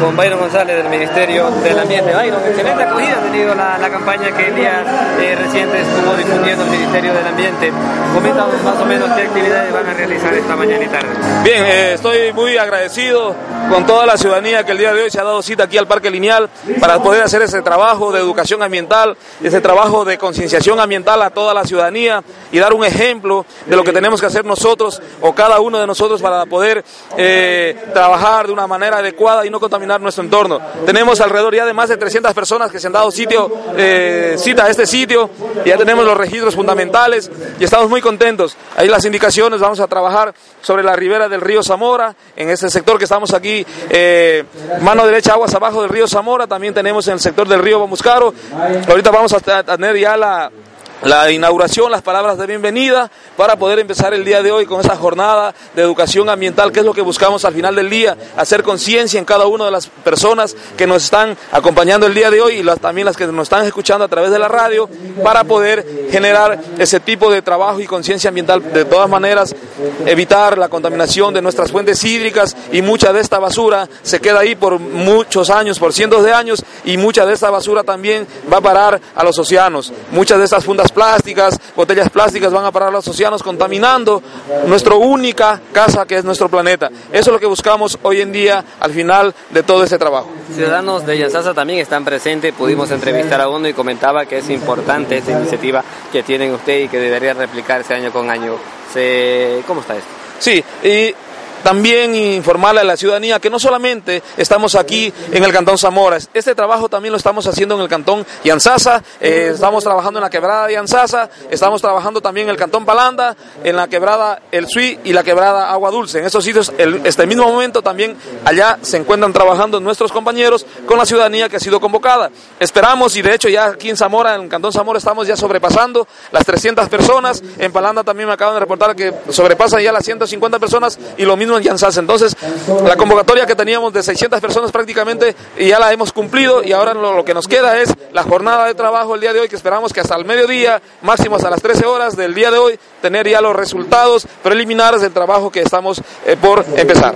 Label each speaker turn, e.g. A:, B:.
A: con Byron González del Ministerio del Ambiente. Byron, excelente acogida ha tenido la, campaña que el día eh, reciente estuvo difundiendo el Ministerio del Ambiente. Coméntanos más o menos qué actividades van a realizar esta mañana y tarde.
B: Bien, eh, estoy muy agradecido con toda la ciudadanía que el día de hoy se ha dado cita aquí al Parque Lineal para poder hacer ese trabajo de educación ambiental, ese trabajo de concienciación ambiental a toda la ciudadanía y dar un ejemplo de lo que tenemos que hacer nosotros o cada uno de nosotros para poder eh, trabajar de una manera adecuada y no contaminar nuestro entorno. Tenemos alrededor ya de más de 300 personas que se han dado sitio, eh, cita a este sitio, ya tenemos los registros fundamentales y estamos muy contentos. Ahí las indicaciones, vamos a trabajar sobre la ribera del río Zamora, en este sector que estamos aquí, eh, mano derecha, aguas abajo del río Zamora, también tenemos en el sector del río Bamuscaro. Ahorita vamos a tener ya la la inauguración, las palabras de bienvenida para poder empezar el día de hoy con esa jornada de educación ambiental, que es lo que buscamos al final del día, hacer conciencia en cada una de las personas que nos están acompañando el día de hoy y las, también las que nos están escuchando a través de la radio, para poder generar ese tipo de trabajo y conciencia ambiental. De todas maneras, evitar la contaminación de nuestras fuentes hídricas y mucha de esta basura se queda ahí por muchos años, por cientos de años, y mucha de esta basura también va a parar a los océanos. Muchas de estas fundas plásticas, botellas plásticas van a parar a los océanos contaminando nuestra única casa que es nuestro planeta. Eso es lo que buscamos hoy en día al final de todo este trabajo.
A: Ciudadanos de Yansasa también están presentes, pudimos entrevistar a uno y comentaba que es importante esta iniciativa que tienen usted y que debería replicarse año con año. ¿Cómo está esto?
B: Sí, y también informarle a la ciudadanía que no solamente estamos aquí en el Cantón Zamora, este trabajo también lo estamos haciendo en el Cantón Yanzasa, eh, estamos trabajando en la quebrada de Yanzasa, estamos trabajando también en el Cantón Palanda, en la quebrada El Suí y la quebrada Agua Dulce. En estos sitios, este mismo momento también allá se encuentran trabajando nuestros compañeros con la ciudadanía que ha sido convocada. Esperamos y de hecho ya aquí en Zamora, en el Cantón Zamora, estamos ya sobrepasando las 300 personas. En Palanda también me acaban de reportar que sobrepasan ya las 150 personas y lo mismo en Entonces, la convocatoria que teníamos de 600 personas prácticamente ya la hemos cumplido y ahora lo, que nos queda es la jornada de trabajo el día de hoy, que esperamos que hasta el mediodía, máximo hasta las 13 horas del día de hoy, tener ya los resultados preliminares del trabajo que estamos eh, por empezar.